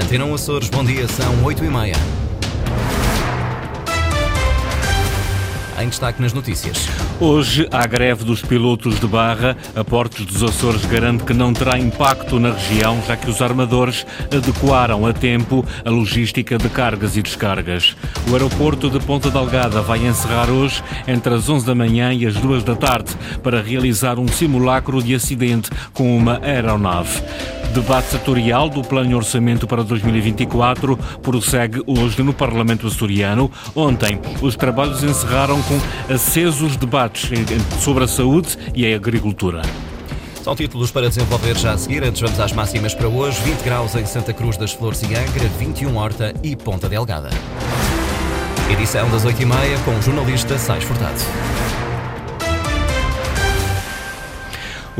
Antena Açores, bom dia, são 8 e meia. Em destaque nas notícias. Hoje, há greve dos pilotos de barra. A Portos dos Açores garante que não terá impacto na região, já que os armadores adequaram a tempo a logística de cargas e descargas. O aeroporto de Ponta Delgada vai encerrar hoje entre as 11 da manhã e as 2 da tarde para realizar um simulacro de acidente com uma aeronave. Debate setorial do Plano de Orçamento para 2024 prossegue hoje no Parlamento açoriano. Ontem, os trabalhos encerraram com acesos debates sobre a saúde e a agricultura. São títulos para desenvolver já a seguir. Antes vamos às máximas para hoje. 20 graus em Santa Cruz das Flores e Angra, 21 Horta e Ponta Delgada. Edição das 8h30 com o jornalista Sais Furtado.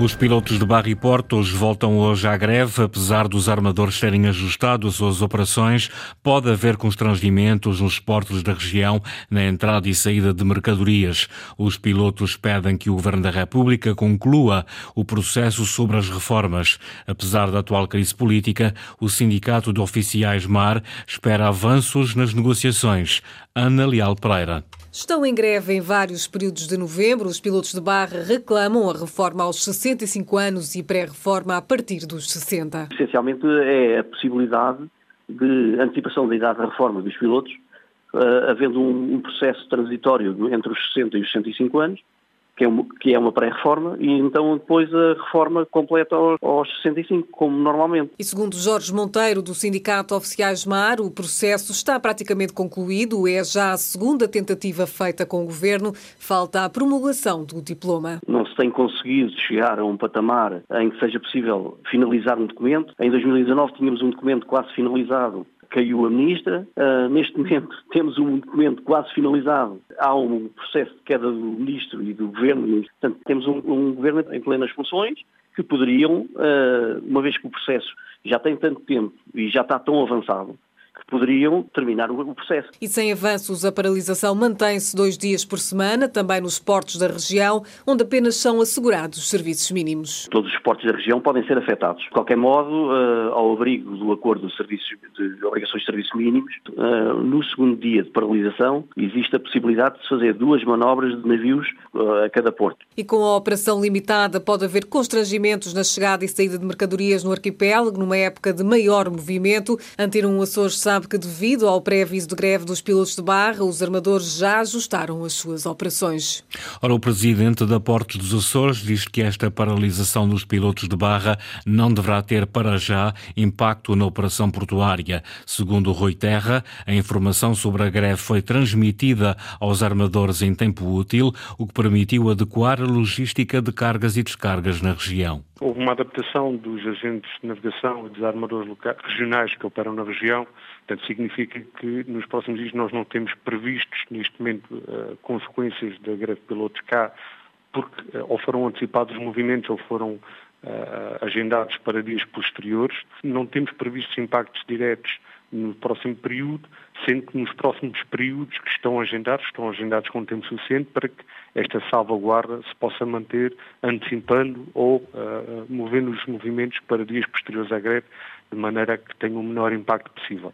Os pilotos de Barra Portos voltam hoje à greve. Apesar dos armadores terem ajustado as suas operações, pode haver constrangimentos nos portos da região na entrada e saída de mercadorias. Os pilotos pedem que o Governo da República conclua o processo sobre as reformas. Apesar da atual crise política, o Sindicato de Oficiais Mar espera avanços nas negociações. Ana Leal Pereira. Estão em greve em vários períodos de novembro. Os pilotos de barra reclamam a reforma aos 65 anos e pré-reforma a partir dos 60. Essencialmente é a possibilidade de antecipação da idade da reforma dos pilotos, uh, havendo um, um processo transitório entre os 60 e os 65 anos, que é uma, que é uma pré-reforma, e então depois a reforma completa aos, aos 65, como normalmente. E segundo Jorge Monteiro, do Sindicato Oficiais Mar, o processo está praticamente concluído, é já a segunda tentativa feita com o Governo, falta a promulgação do diploma. Não se tem conseguido chegar a um patamar em que seja possível finalizar um documento. Em 2019 tínhamos um documento quase finalizado caiu a ministra. Uh, neste momento temos um documento quase finalizado. Há um processo de queda do ministro e do governo. Portanto, temos um, um governo em plenas funções que poderiam, uh, uma vez que o processo já tem tanto tempo e já está tão avançado, poderiam terminar o processo. E sem avanços, a paralisação mantém-se dois dias por semana, também nos portos da região, onde apenas são assegurados os serviços mínimos. Todos os portos da região podem ser afetados. De qualquer modo, uh, ao abrigo do acordo de, serviços, de obrigações de serviços mínimos, uh, no segundo dia de paralisação, existe a possibilidade de se fazer duas manobras de navios uh, a cada porto. E com a operação limitada, pode haver constrangimentos na chegada e saída de mercadorias no arquipélago, numa época de maior movimento. Antena 1 Açores sabe que, devido ao pré-aviso de greve dos pilotos de barra, os armadores já ajustaram as suas operações. Ora, o presidente da Portos dos Açores diz que esta paralisação dos pilotos de barra não deverá ter para já impacto na operação portuária. Segundo Rui Terra, a informação sobre a greve foi transmitida aos armadores em tempo útil, o que permitiu adequar a logística de cargas e descargas na região. Houve uma adaptação dos agentes de navegação e dos armadores locais, regionais que operam na região. Portanto, significa que nos próximos dias nós não temos previstos, neste momento, uh, consequências da greve pilotos cá, porque uh, ou foram antecipados os movimentos ou foram uh, agendados para dias posteriores. Não temos previstos impactos diretos no próximo período, sendo que nos próximos períodos que estão agendados, estão agendados com tempo suficiente para que esta salvaguarda se possa manter antecipando ou movendo os movimentos para dias posteriores à greve, de maneira que tenha o menor impacto possível.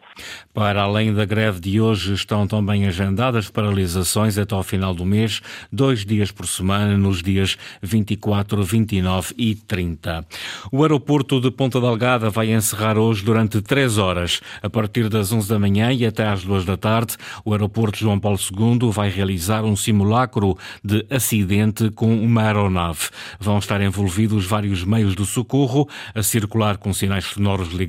Para além da greve de hoje, estão também agendadas paralisações até ao final do mês, dois dias por semana, nos dias 24, 29 e 30. O aeroporto de Ponta Delgada vai encerrar hoje durante três horas. A partir das 11 da manhã e até às duas da tarde, o aeroporto João Paulo II vai realizar um simulacro de acidente com uma aeronave. Vão estar envolvidos vários meios de socorro a circular com sinais sonoros ligados.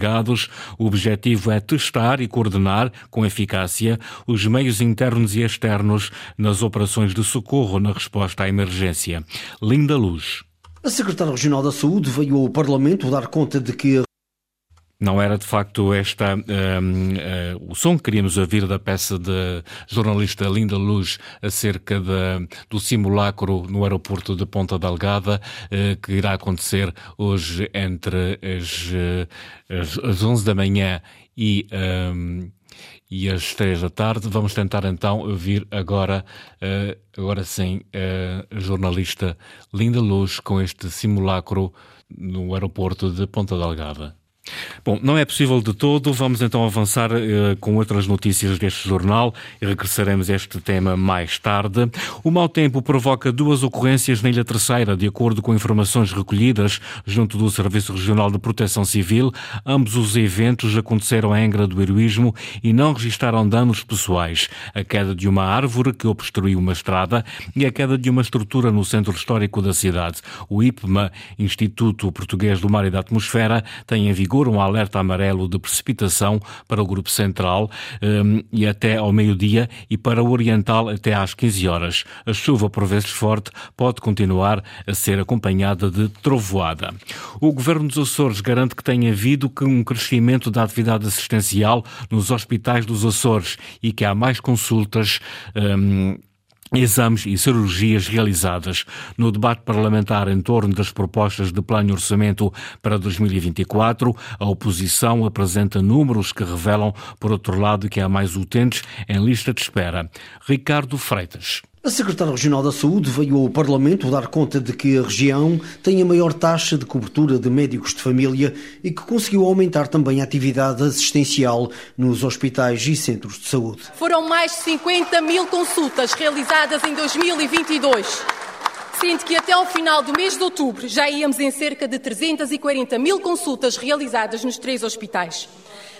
O objetivo é testar e coordenar com eficácia os meios internos e externos nas operações de socorro na resposta à emergência. Linda Luz. A Secretária Regional da Saúde veio ao Parlamento dar conta de que não era de facto esta um, uh, o som que queríamos ouvir da peça da jornalista Linda Luz acerca de, do simulacro no aeroporto de Ponta Delgada uh, que irá acontecer hoje entre as, as, as 11 da manhã e um, e às três da tarde. Vamos tentar então ouvir agora, agora sim, a jornalista Linda Luz com este simulacro no aeroporto de Ponta Delgada. Bom, não é possível de todo. Vamos então avançar uh, com outras notícias deste jornal e regressaremos a este tema mais tarde. O mau tempo provoca duas ocorrências na Ilha Terceira, de acordo com informações recolhidas junto do Serviço Regional de Proteção Civil. Ambos os eventos aconteceram em Angra do Heroísmo e não registaram danos pessoais. A queda de uma árvore que obstruiu uma estrada e a queda de uma estrutura no centro histórico da cidade. O IPMA, Instituto Português do Mar e da Atmosfera, tem em vigor vigor um alerta amarelo de precipitação para o Grupo Central um, e até ao meio-dia e para o Oriental até às 15 horas. A chuva, por vezes forte, pode continuar a ser acompanhada de trovoada. O Governo dos Açores garante que tem havido um crescimento da atividade assistencial nos hospitais dos Açores e que há mais consultas. Um, exames e cirurgias realizadas. No debate parlamentar em torno das propostas de plano de orçamento para 2024, a oposição apresenta números que revelam, por outro lado, que há mais utentes em lista de espera. Ricardo Freitas. A Secretária Regional da Saúde veio ao Parlamento dar conta de que a região tem a maior taxa de cobertura de médicos de família e que conseguiu aumentar também a atividade assistencial nos hospitais e centros de saúde. Foram mais de 50 mil consultas realizadas em 2022. Sendo que até ao final do mês de outubro já íamos em cerca de 340 mil consultas realizadas nos três hospitais.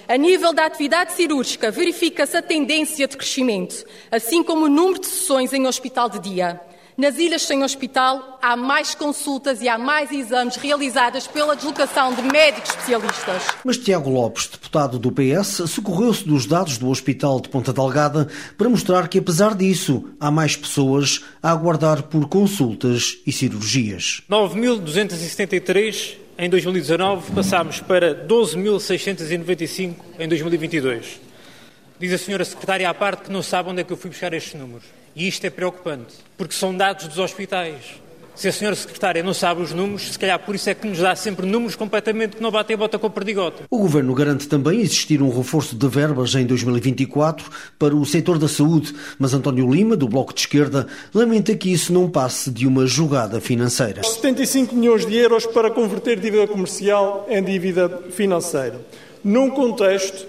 A nível da atividade cirúrgica, verifica-se a tendência de crescimento, assim como o número de sessões em hospital de dia. Nas ilhas sem hospital, há mais consultas e há mais exames realizados pela deslocação de médicos especialistas. Mas Tiago Lopes, deputado do PS, socorreu-se dos dados do Hospital de Ponta Delgada para mostrar que, apesar disso, há mais pessoas a aguardar por consultas e cirurgias. 9.273 em 2019 passámos para 12.695 em 2022. Diz a senhora secretária à parte que não sabe onde é que eu fui buscar estes números. E isto é preocupante, porque são dados dos hospitais. Se a senhora secretária não sabe os números, se calhar por isso é que nos dá sempre números completamente que não batem a bota com perdigota. O Governo garante também existir um reforço de verbas em 2024 para o setor da saúde, mas António Lima, do Bloco de Esquerda, lamenta que isso não passe de uma jogada financeira. 75 milhões de euros para converter dívida comercial em dívida financeira. Num contexto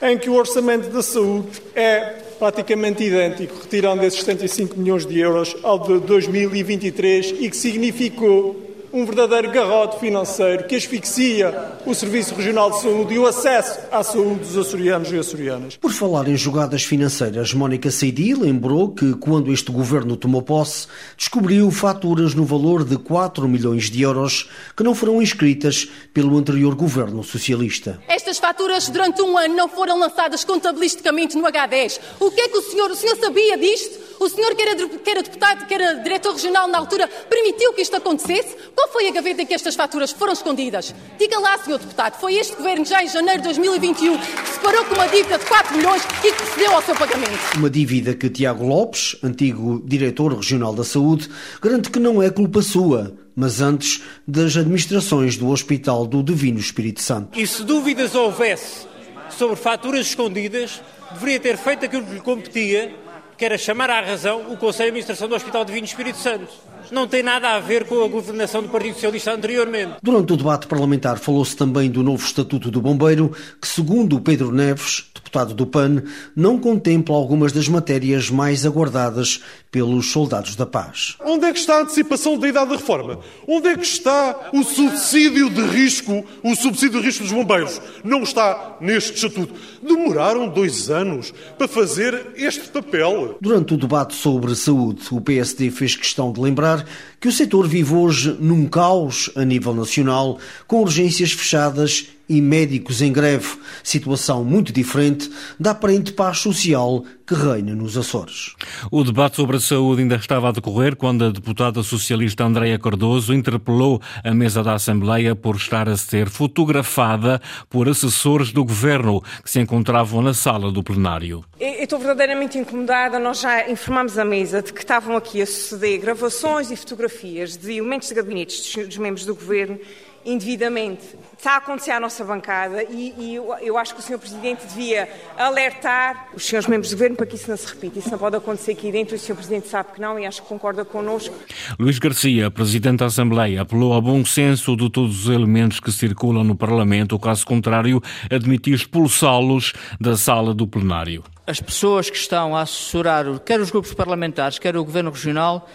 em que o orçamento da saúde é praticamente idêntico, retirando esses 75 milhões de euros ao de 2023 e que significou um verdadeiro garrote financeiro que asfixia o Serviço Regional de Saúde e o acesso à saúde dos açorianos e açorianas. Por falar em jogadas financeiras, Mónica Seidi lembrou que, quando este governo tomou posse, descobriu faturas no valor de 4 milhões de euros que não foram inscritas pelo anterior governo socialista. Estas faturas, durante um ano, não foram lançadas contabilisticamente no H10. O que é que o senhor, o senhor sabia disto? O senhor, que era, que era deputado, que era diretor regional na altura, permitiu que isto acontecesse? Qual foi a gaveta em que estas faturas foram escondidas? Diga lá, senhor deputado, foi este governo, já em janeiro de 2021, que se parou com uma dívida de 4 milhões e que procedeu ao seu pagamento. Uma dívida que Tiago Lopes, antigo diretor regional da saúde, garante que não é culpa sua, mas antes das administrações do Hospital do Divino Espírito Santo. E se dúvidas houvesse sobre faturas escondidas, deveria ter feito aquilo que lhe competia que era chamar à razão o Conselho de Administração do Hospital Divino Espírito Santo. Não tem nada a ver com a governação do Partido Socialista anteriormente. Durante o debate parlamentar falou-se também do novo Estatuto do Bombeiro, que, segundo Pedro Neves, deputado do PAN, não contempla algumas das matérias mais aguardadas pelos soldados da paz. Onde é que está a antecipação da idade da reforma? Onde é que está o subsídio de risco, o subsídio de risco dos bombeiros? Não está neste estatuto. Demoraram dois anos para fazer este papel. Durante o debate sobre saúde, o PSD fez questão de lembrar que o setor vive hoje num caos a nível nacional, com urgências fechadas e médicos em greve, situação muito diferente da aparente paz social que reina nos Açores. O debate sobre a saúde ainda estava a decorrer quando a deputada socialista Andreia Cardoso interpelou a mesa da Assembleia por estar a ser fotografada por assessores do governo que se encontravam na sala do plenário. Eu estou verdadeiramente incomodada. Nós já informámos a mesa de que estavam aqui a suceder gravações e fotografias de elementos de gabinetes dos membros do governo indevidamente está a acontecer à nossa bancada e, e eu, eu, acho que o Sr. Presidente devia alertar os senhores membros do Governo para que isso não se repita. Isso não pode acontecer aqui dentro, o Sr. Presidente sabe que não e acho que concorda connosco. Luís Garcia, Presidente da Assembleia, apelou ao bom senso de todos os elementos que circulam no Parlamento, caso contrário, admitiu expulsá-los da sala do plenário. As pessoas que estão a assessorar, quer os grupos parlamentares, quer o Governo Regional,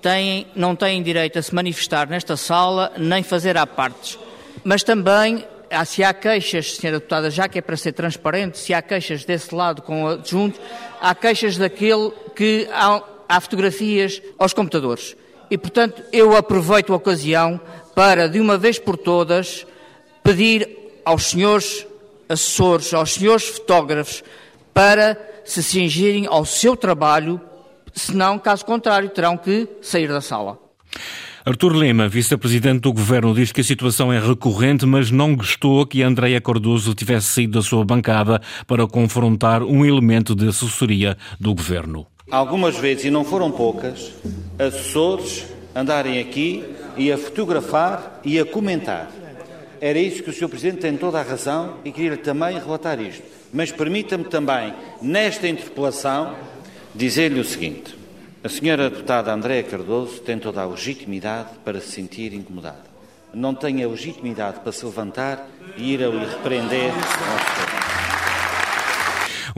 têm, não têm direito a se manifestar nesta sala nem fazer à partes. Mas também, se há queixas, Sra. Deputada, já que é para ser transparente, se há queixas desse lado com o adjunto, há queixas daquele que há, há fotografias aos computadores. E, portanto, eu aproveito a ocasião para, de uma vez por todas, pedir aos senhores assessores, aos senhores fotógrafos, para se cingirem ao seu trabalho, senão, caso contrário, terão que sair da sala. Artur Lima, vice-presidente do governo, diz que a situação é recorrente, mas não gostou que Andréia Cardoso tivesse saído da sua bancada para confrontar um elemento de assessoria do governo. Algumas vezes, e não foram poucas, assessores andarem aqui e a fotografar e a comentar. Era isso que o Sr. Presidente tem toda a razão e queria também relatar isto. Mas permita-me também, nesta interpelação, dizer-lhe o seguinte. A senhora deputada Andréa Cardoso tem toda a legitimidade para se sentir incomodada. Não tem a legitimidade para se levantar e ir ali repreender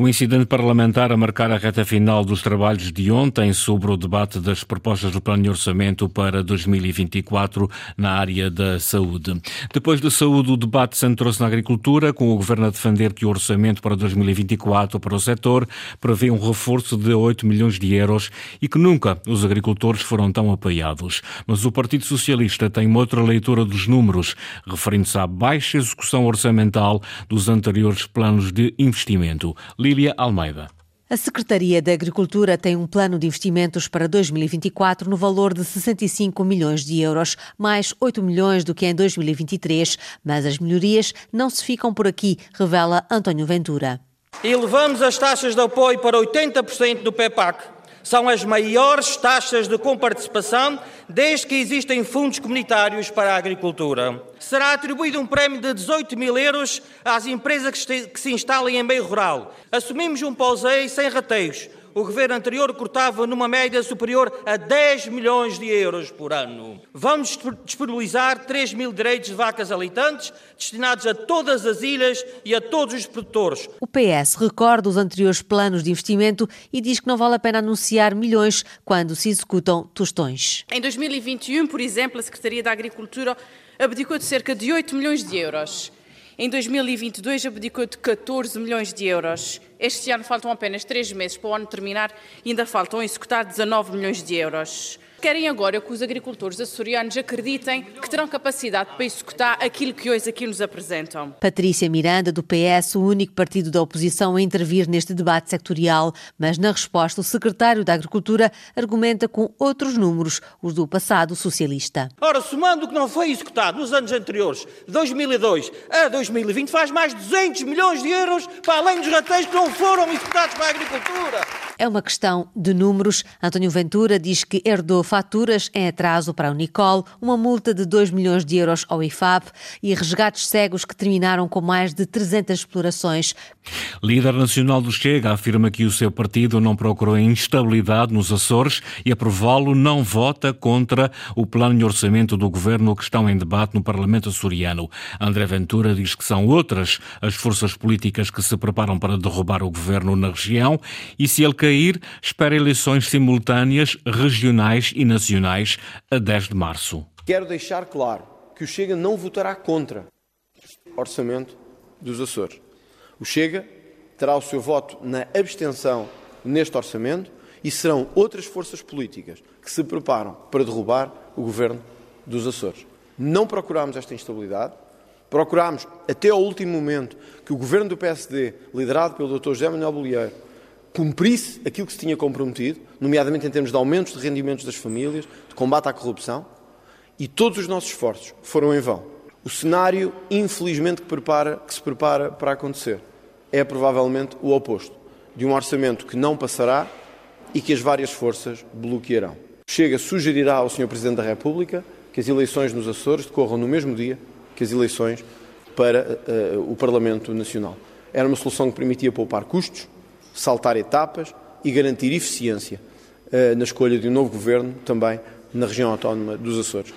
o incidente parlamentar a marcar a reta final dos trabalhos de ontem sobre o debate das propostas do plano de orçamento para 2024 na área da saúde. Depois da saúde, o debate centrou-se na agricultura, com o governo a defender que o orçamento para 2024 para o setor prevê um reforço de 8 milhões de euros e que nunca os agricultores foram tão apoiados. Mas o Partido Socialista tem uma outra leitura dos números, referindo-se à baixa execução orçamental dos anteriores planos de investimento. Lília Almeida. A Secretaria da Agricultura tem um plano de investimentos para 2024 no valor de 65 milhões de euros, mais 8 milhões do que em 2023. Mas as melhorias não se ficam por aqui, revela António Ventura. Elevamos as taxas de apoio para 80% do PEPAC são as maiores taxas de comparticipação desde que existem fundos comunitários para a agricultura. Será atribuído um prémio de 18 mil euros às empresas que se instalem em meio rural. Assumimos um POSEI sem rateios, o governo anterior cortava numa média superior a 10 milhões de euros por ano. Vamos disponibilizar 3 mil direitos de vacas aleitantes destinados a todas as ilhas e a todos os produtores. O PS recorda os anteriores planos de investimento e diz que não vale a pena anunciar milhões quando se executam tostões. Em 2021, por exemplo, a Secretaria da Agricultura abdicou de cerca de 8 milhões de euros. Em 2022 abdicou de 14 milhões de euros. Este ano faltam apenas três meses para o ano terminar e ainda faltam executar 19 milhões de euros querem agora que os agricultores açorianos acreditem que terão capacidade para executar aquilo que hoje aqui nos apresentam. Patrícia Miranda, do PS, o único partido da oposição a intervir neste debate sectorial, mas na resposta o secretário da Agricultura argumenta com outros números, os do passado socialista. Ora, somando o que não foi executado nos anos anteriores, 2002 a 2020, faz mais de 200 milhões de euros para além dos rateios que não foram executados para a agricultura. É uma questão de números. António Ventura diz que herdou faturas em atraso para a Unicol, uma multa de 2 milhões de euros ao IFAP e resgates cegos que terminaram com mais de 300 explorações. Líder nacional do Chega afirma que o seu partido não procurou instabilidade nos Açores e aprová-lo não vota contra o plano de orçamento do governo que estão em debate no Parlamento açoriano. André Ventura diz que são outras as forças políticas que se preparam para derrubar o governo na região e se ele cair, espera eleições simultâneas, regionais e nacionais a 10 de março. Quero deixar claro que o Chega não votará contra o orçamento dos Açores. O Chega terá o seu voto na abstenção neste orçamento e serão outras forças políticas que se preparam para derrubar o governo dos Açores. Não procurámos esta instabilidade, procurámos até ao último momento que o governo do PSD, liderado pelo Dr. José Manuel Bolieiro, cumprisse aquilo que se tinha comprometido, nomeadamente em termos de aumentos de rendimentos das famílias, de combate à corrupção, e todos os nossos esforços foram em vão. O cenário, infelizmente, que, prepara, que se prepara para acontecer é provavelmente o oposto, de um orçamento que não passará e que as várias forças bloquearão. Chega sugerirá ao Sr. Presidente da República que as eleições nos Açores decorram no mesmo dia que as eleições para uh, o Parlamento Nacional. Era uma solução que permitia poupar custos, saltar etapas e garantir eficiência uh, na escolha de um novo governo também na região autónoma dos Açores.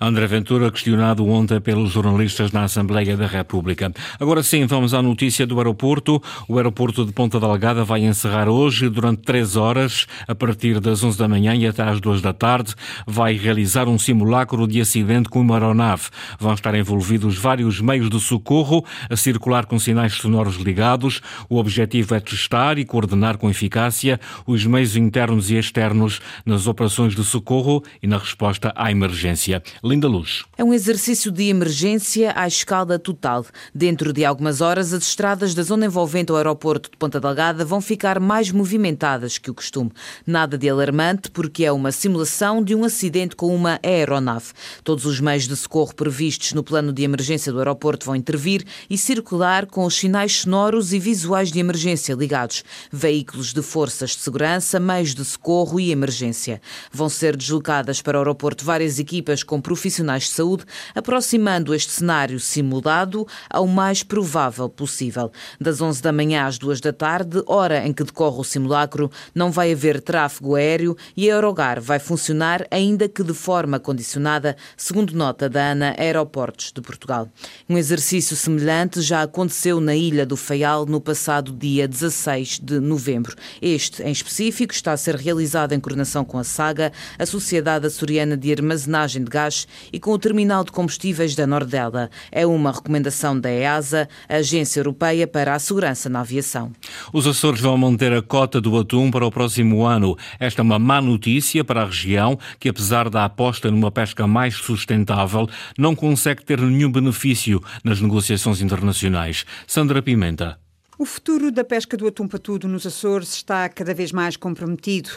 André Ventura, questionado ontem pelos jornalistas na Assembleia da República. Agora sim, vamos à notícia do aeroporto. O aeroporto de Ponta Delgada vai encerrar hoje, durante três horas, a partir das 11 da manhã e até às duas da tarde. Vai realizar um simulacro de acidente com uma aeronave. Vão estar envolvidos vários meios de socorro a circular com sinais sonoros ligados. O objetivo é testar e coordenar com eficácia os meios internos e externos nas operações de socorro e na resposta à emergência. Linda Luz. É um exercício de emergência à escala total. Dentro de algumas horas, as estradas da zona envolvente o aeroporto de Ponta Delgada vão ficar mais movimentadas que o costume. Nada de alarmante, porque é uma simulação de um acidente com uma aeronave. Todos os meios de socorro previstos no plano de emergência do aeroporto vão intervir e circular com os sinais sonoros e visuais de emergência ligados. Veículos de forças de segurança, meios de socorro e emergência. Vão ser deslocadas para o aeroporto várias equipas com profissionais de saúde, aproximando este cenário simulado ao mais provável possível. Das 11 da manhã às 2 da tarde, hora em que decorre o simulacro, não vai haver tráfego aéreo e a Aerogar vai funcionar, ainda que de forma condicionada, segundo nota da ANA Aeroportos de Portugal. Um exercício semelhante já aconteceu na Ilha do Faial no passado dia 16 de novembro. Este, em específico, está a ser realizado em coordenação com a SAGA, a Sociedade Açoriana de Armazenagem de Gás e com o terminal de combustíveis da Nordela. É uma recomendação da EASA, a Agência Europeia para a Segurança na Aviação. Os Açores vão manter a cota do atum para o próximo ano. Esta é uma má notícia para a região, que apesar da aposta numa pesca mais sustentável, não consegue ter nenhum benefício nas negociações internacionais. Sandra Pimenta. O futuro da pesca do atum patudo nos Açores está cada vez mais comprometido.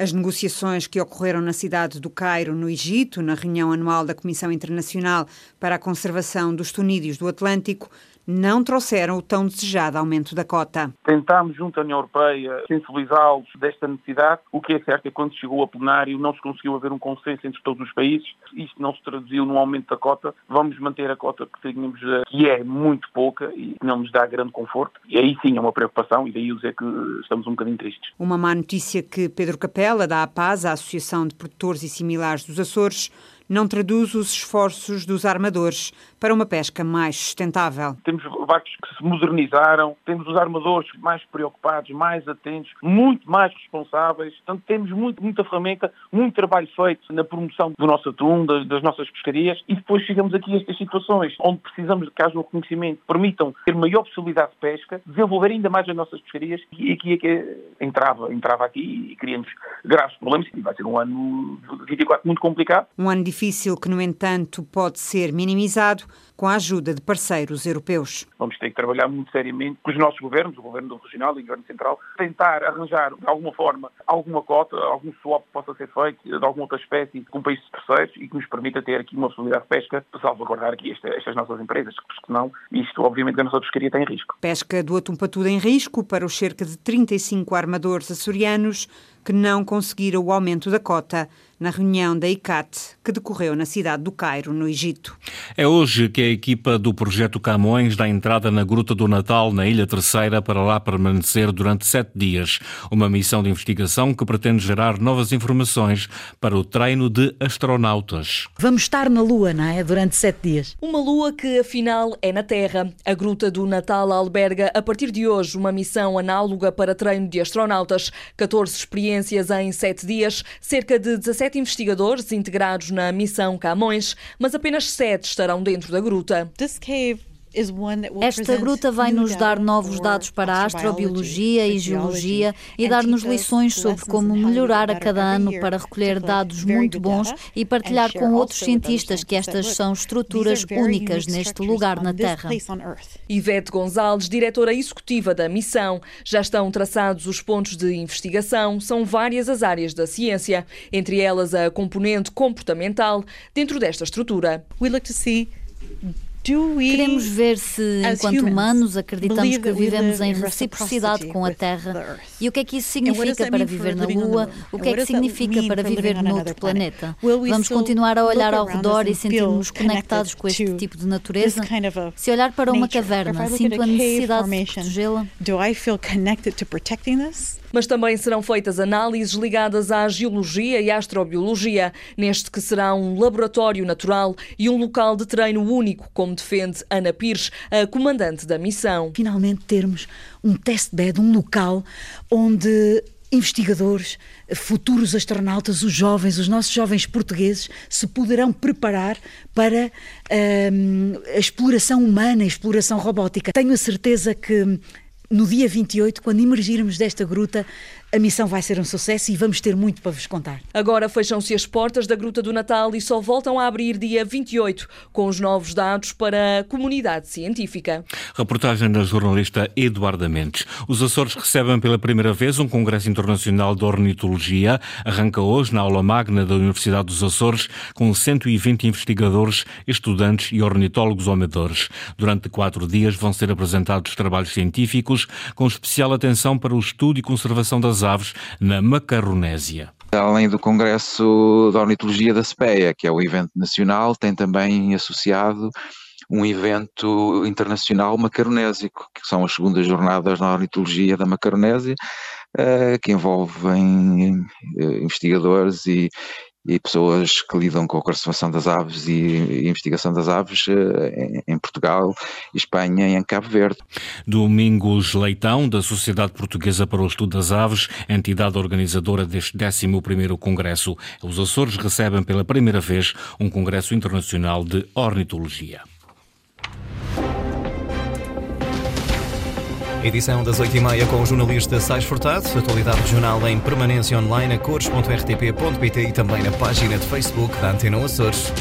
As negociações que ocorreram na cidade do Cairo, no Egito, na reunião anual da Comissão Internacional para a Conservação dos Tunídeos do Atlântico, não trouxeram o tão desejado aumento da cota. Tentámos, junto à União Europeia, sensibilizá-los desta necessidade. O que é certo é que quando chegou ao plenário não se conseguiu haver um consenso entre todos os países. Isto não se traduziu num aumento da cota. Vamos manter a cota que tínhamos, eh, que é muito pouca e não nos dá grande conforto. E aí sim é uma preocupação e daí dizer que estamos um bocadinho tristes. Uma má notícia que Pedro Capela, da APAS, a Associação de Produtores e Similares dos Açores, não traduz os esforços dos armadores para uma pesca mais sustentável. Temos barcos que se modernizaram, temos os armadores mais preocupados, mais atentos, muito mais responsáveis. Portanto, temos muito, muita ferramenta, muito trabalho feito na promoção do nosso atum, das, das nossas pescarias e depois chegamos aqui a estas situações onde precisamos de que haja um reconhecimento, permitam ter maior possibilidade de pesca, desenvolver ainda mais as nossas pescarias e aqui é que entrava, entrava aqui e criamos graves problemas e vai ser um ano 24 muito complicado. Um ano difícil que, no entanto, pode ser minimizado com a ajuda de parceiros europeus. Vamos ter que trabalhar muito seriamente com os nossos governos, o governo regional e o governo central, tentar arranjar de alguma forma alguma cota, algum swap que possa ser feito de alguma outra espécie com países terceiros e que nos permita ter aqui uma possibilidade de pesca para salvaguardar aqui esta, estas nossas empresas, porque senão isto obviamente a nossa pescaria tem risco. Pesca do atum patudo em risco para os cerca de 35 armadores açorianos que não conseguiram o aumento da cota na reunião da ICAT que decorreu na cidade do Cairo, no Egito. É hoje que a equipa do Projeto Camões dá entrada na Gruta do Natal, na Ilha Terceira, para lá permanecer durante sete dias. Uma missão de investigação que pretende gerar novas informações para o treino de astronautas. Vamos estar na Lua, não é? Durante sete dias. Uma Lua que, afinal, é na Terra. A Gruta do Natal alberga, a partir de hoje, uma missão análoga para treino de astronautas. 14 experiências em sete dias, cerca de 17 sete investigadores integrados na missão Camões, mas apenas sete estarão dentro da gruta. Esta gruta vai nos dar novos dados para a astrobiologia e geologia e dar-nos lições sobre como melhorar a cada ano para recolher dados muito bons e partilhar com outros cientistas que estas são estruturas únicas neste lugar na Terra. Ivete Gonzalez, diretora executiva da missão. Já estão traçados os pontos de investigação, são várias as áreas da ciência, entre elas a componente comportamental dentro desta estrutura. We look to see Queremos ver se, enquanto humanos, acreditamos que vivemos em reciprocidade com a Terra. e o que é que isso significa para viver na Lua, o que é que significa para viver noutro planeta. Vamos continuar a olhar ao redor e sentir-nos conectados com este tipo de natureza? Se olhar para uma caverna, sinto a necessidade de protegê-la? Mas também serão feitas análises ligadas à geologia e à astrobiologia, neste que será um laboratório natural e um local de treino único, como defende Ana Pires, a comandante da missão. Finalmente termos um testbed, um local onde investigadores, futuros astronautas, os jovens, os nossos jovens portugueses, se poderão preparar para hum, a exploração humana, a exploração robótica. Tenho a certeza que no dia 28, quando emergirmos desta gruta, a missão vai ser um sucesso e vamos ter muito para vos contar. Agora fecham-se as portas da Gruta do Natal e só voltam a abrir dia 28, com os novos dados para a comunidade científica. Reportagem da jornalista Eduarda Mendes. Os Açores recebem pela primeira vez um Congresso Internacional de Ornitologia. Arranca hoje na aula magna da Universidade dos Açores, com 120 investigadores, estudantes e ornitólogos amadores. Durante quatro dias vão ser apresentados trabalhos científicos, com especial atenção para o estudo e conservação das das aves na Macaronésia. Além do Congresso da Ornitologia da SPEA, que é o evento nacional, tem também associado um evento internacional macaronésico, que são as segundas jornadas na ornitologia da Macaronésia, eh, que envolvem eh, investigadores e, e pessoas que lidam com a conservação das aves e, investigação das aves eh, em, Portugal, Espanha e em Cabo Verde. Domingos Leitão, da Sociedade Portuguesa para o Estudo das Aves, entidade organizadora deste 11º Congresso. Os Açores recebem pela primeira vez um Congresso Internacional de Ornitologia. Edição das 8h30 com o jornalista Sais Furtado. Atualidade regional em permanência online a cores.rtp.pt e também na página de Facebook da Antena Açores.